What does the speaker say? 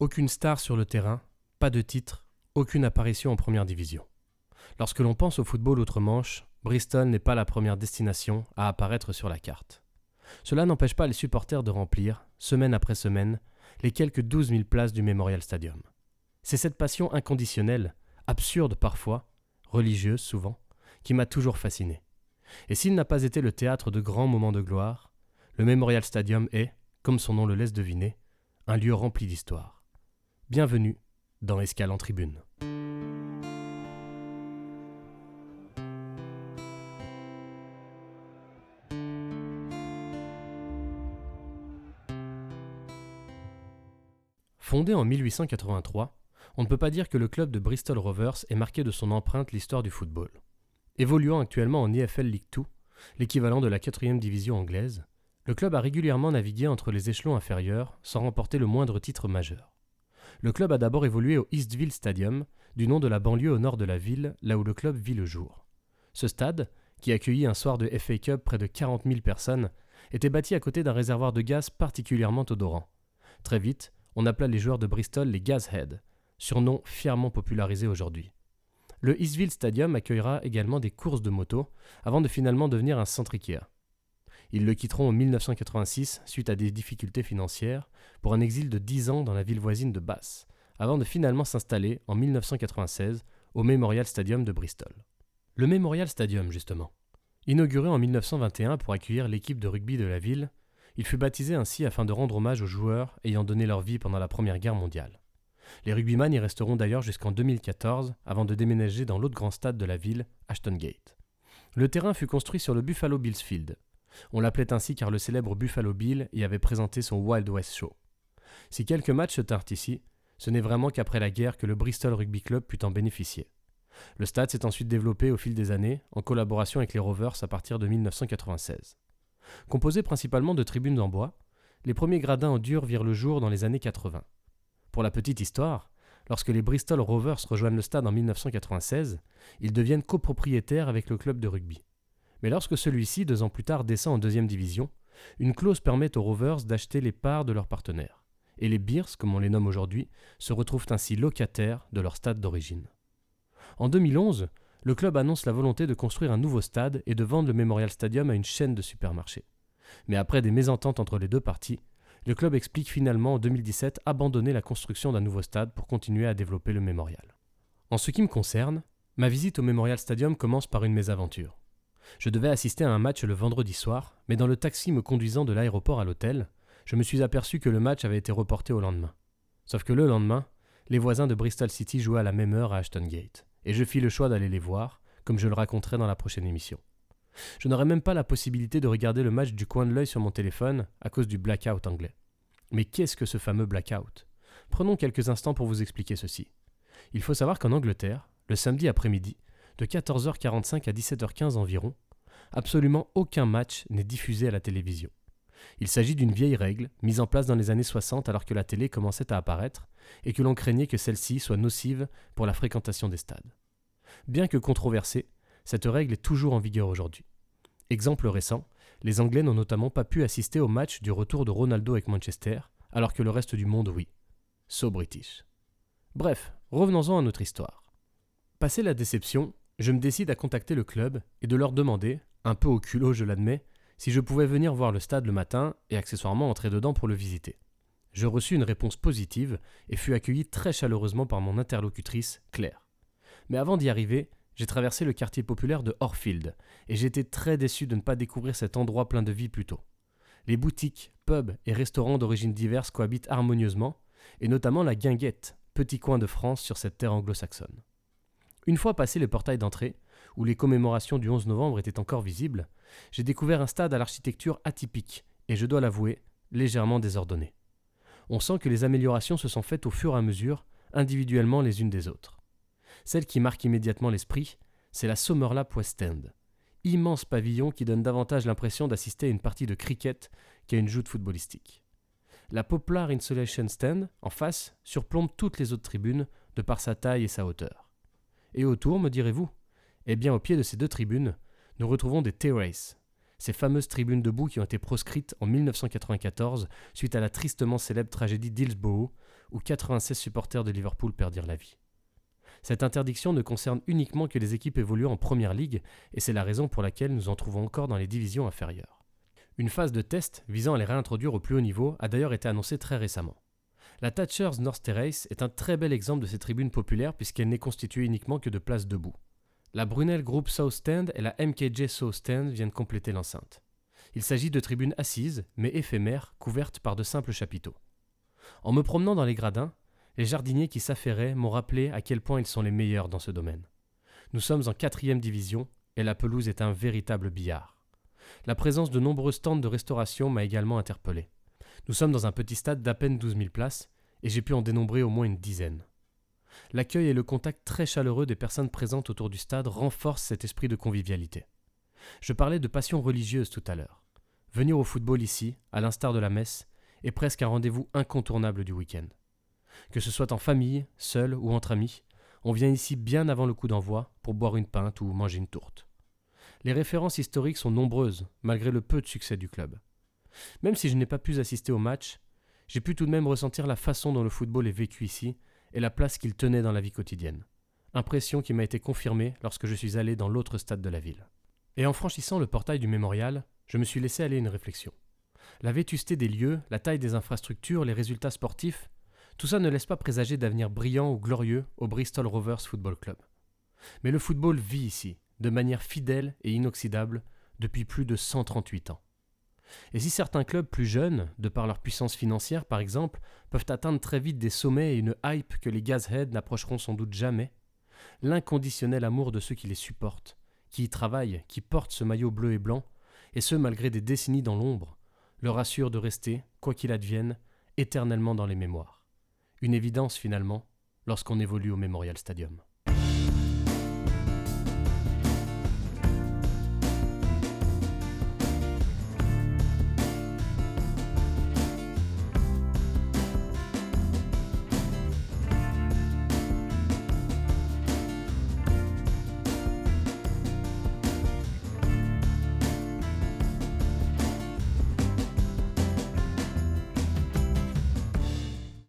Aucune star sur le terrain, pas de titre, aucune apparition en première division. Lorsque l'on pense au football outre-Manche, Bristol n'est pas la première destination à apparaître sur la carte. Cela n'empêche pas les supporters de remplir, semaine après semaine, les quelques 12 000 places du Memorial Stadium. C'est cette passion inconditionnelle, absurde parfois, religieuse souvent, qui m'a toujours fasciné. Et s'il n'a pas été le théâtre de grands moments de gloire, le Memorial Stadium est, comme son nom le laisse deviner, un lieu rempli d'histoire. Bienvenue dans Escale en Tribune. Fondé en 1883, on ne peut pas dire que le club de Bristol Rovers ait marqué de son empreinte l'histoire du football. Évoluant actuellement en EFL League 2, l'équivalent de la quatrième division anglaise, le club a régulièrement navigué entre les échelons inférieurs sans remporter le moindre titre majeur. Le club a d'abord évolué au Eastville Stadium, du nom de la banlieue au nord de la ville, là où le club vit le jour. Ce stade, qui accueillit un soir de FA Cup près de 40 000 personnes, était bâti à côté d'un réservoir de gaz particulièrement odorant. Très vite, on appela les joueurs de Bristol les Gashead, surnom fièrement popularisé aujourd'hui. Le Eastville Stadium accueillera également des courses de moto, avant de finalement devenir un centre. Ils le quitteront en 1986 suite à des difficultés financières pour un exil de 10 ans dans la ville voisine de Bath, avant de finalement s'installer en 1996 au Memorial Stadium de Bristol. Le Memorial Stadium, justement. Inauguré en 1921 pour accueillir l'équipe de rugby de la ville, il fut baptisé ainsi afin de rendre hommage aux joueurs ayant donné leur vie pendant la Première Guerre mondiale. Les rugbyman y resteront d'ailleurs jusqu'en 2014 avant de déménager dans l'autre grand stade de la ville, Ashton Gate. Le terrain fut construit sur le Buffalo Bills Field. On l'appelait ainsi car le célèbre Buffalo Bill y avait présenté son Wild West Show. Si quelques matchs se tinrent ici, ce n'est vraiment qu'après la guerre que le Bristol Rugby Club put en bénéficier. Le stade s'est ensuite développé au fil des années, en collaboration avec les Rovers à partir de 1996. Composé principalement de tribunes en bois, les premiers gradins en dur virent le jour dans les années 80. Pour la petite histoire, lorsque les Bristol Rovers rejoignent le stade en 1996, ils deviennent copropriétaires avec le club de rugby. Mais lorsque celui-ci, deux ans plus tard, descend en deuxième division, une clause permet aux Rovers d'acheter les parts de leurs partenaires. Et les Bears, comme on les nomme aujourd'hui, se retrouvent ainsi locataires de leur stade d'origine. En 2011, le club annonce la volonté de construire un nouveau stade et de vendre le Memorial Stadium à une chaîne de supermarchés. Mais après des mésententes entre les deux parties, le club explique finalement en 2017 abandonner la construction d'un nouveau stade pour continuer à développer le Memorial. En ce qui me concerne, ma visite au Memorial Stadium commence par une mésaventure. Je devais assister à un match le vendredi soir, mais dans le taxi me conduisant de l'aéroport à l'hôtel, je me suis aperçu que le match avait été reporté au lendemain. Sauf que le lendemain, les voisins de Bristol City jouaient à la même heure à Ashton Gate et je fis le choix d'aller les voir, comme je le raconterai dans la prochaine émission. Je n'aurais même pas la possibilité de regarder le match du coin de l'œil sur mon téléphone à cause du blackout anglais. Mais qu'est-ce que ce fameux blackout? Prenons quelques instants pour vous expliquer ceci. Il faut savoir qu'en Angleterre, le samedi après-midi, de 14h45 à 17h15 environ, absolument aucun match n'est diffusé à la télévision. Il s'agit d'une vieille règle, mise en place dans les années 60 alors que la télé commençait à apparaître, et que l'on craignait que celle-ci soit nocive pour la fréquentation des stades. Bien que controversée, cette règle est toujours en vigueur aujourd'hui. Exemple récent, les Anglais n'ont notamment pas pu assister au match du retour de Ronaldo avec Manchester, alors que le reste du monde oui. So British. Bref, revenons-en à notre histoire. Passé la déception, je me décide à contacter le club et de leur demander, un peu au culot je l'admets, si je pouvais venir voir le stade le matin et accessoirement entrer dedans pour le visiter. Je reçus une réponse positive et fus accueilli très chaleureusement par mon interlocutrice, Claire. Mais avant d'y arriver, j'ai traversé le quartier populaire de Orfield, et j'étais très déçu de ne pas découvrir cet endroit plein de vie plus tôt. Les boutiques, pubs et restaurants d'origines diverses cohabitent harmonieusement, et notamment la Guinguette, petit coin de France sur cette terre anglo-saxonne. Une fois passé le portail d'entrée, où les commémorations du 11 novembre étaient encore visibles, j'ai découvert un stade à l'architecture atypique, et je dois l'avouer, légèrement désordonné on sent que les améliorations se sont faites au fur et à mesure, individuellement les unes des autres. Celle qui marque immédiatement l'esprit, c'est la Summerlap West End. Immense pavillon qui donne davantage l'impression d'assister à une partie de cricket qu'à une joute footballistique. La Poplar Insulation Stand, en face, surplombe toutes les autres tribunes de par sa taille et sa hauteur. Et autour, me direz-vous? Eh bien, au pied de ces deux tribunes, nous retrouvons des terraces, ces fameuses tribunes debout qui ont été proscrites en 1994 suite à la tristement célèbre tragédie d'Hillsborough, où 96 supporters de Liverpool perdirent la vie. Cette interdiction ne concerne uniquement que les équipes évoluant en Première Ligue, et c'est la raison pour laquelle nous en trouvons encore dans les divisions inférieures. Une phase de test visant à les réintroduire au plus haut niveau a d'ailleurs été annoncée très récemment. La Thatcher's North Terrace est un très bel exemple de ces tribunes populaires puisqu'elle n'est constituée uniquement que de places debout. La Brunel Group South Stand et la MKJ South Stand viennent compléter l'enceinte. Il s'agit de tribunes assises, mais éphémères, couvertes par de simples chapiteaux. En me promenant dans les gradins, les jardiniers qui s'affairaient m'ont rappelé à quel point ils sont les meilleurs dans ce domaine. Nous sommes en quatrième division et la pelouse est un véritable billard. La présence de nombreux stands de restauration m'a également interpellé. Nous sommes dans un petit stade d'à peine 12 000 places et j'ai pu en dénombrer au moins une dizaine. L'accueil et le contact très chaleureux des personnes présentes autour du stade renforcent cet esprit de convivialité. Je parlais de passion religieuse tout à l'heure. Venir au football ici, à l'instar de la messe, est presque un rendez-vous incontournable du week-end. Que ce soit en famille, seul ou entre amis, on vient ici bien avant le coup d'envoi pour boire une pinte ou manger une tourte. Les références historiques sont nombreuses, malgré le peu de succès du club. Même si je n'ai pas pu assister au match, j'ai pu tout de même ressentir la façon dont le football est vécu ici et la place qu'il tenait dans la vie quotidienne. Impression qui m'a été confirmée lorsque je suis allé dans l'autre stade de la ville. Et en franchissant le portail du mémorial, je me suis laissé aller une réflexion. La vétusté des lieux, la taille des infrastructures, les résultats sportifs, tout ça ne laisse pas présager d'avenir brillant ou glorieux au Bristol Rovers Football Club. Mais le football vit ici, de manière fidèle et inoxydable, depuis plus de 138 ans. Et si certains clubs plus jeunes, de par leur puissance financière par exemple, peuvent atteindre très vite des sommets et une hype que les Gazheads n'approcheront sans doute jamais, l'inconditionnel amour de ceux qui les supportent, qui y travaillent, qui portent ce maillot bleu et blanc, et ce malgré des décennies dans l'ombre, leur assure de rester, quoi qu'il advienne, éternellement dans les mémoires. Une évidence finalement, lorsqu'on évolue au Memorial Stadium.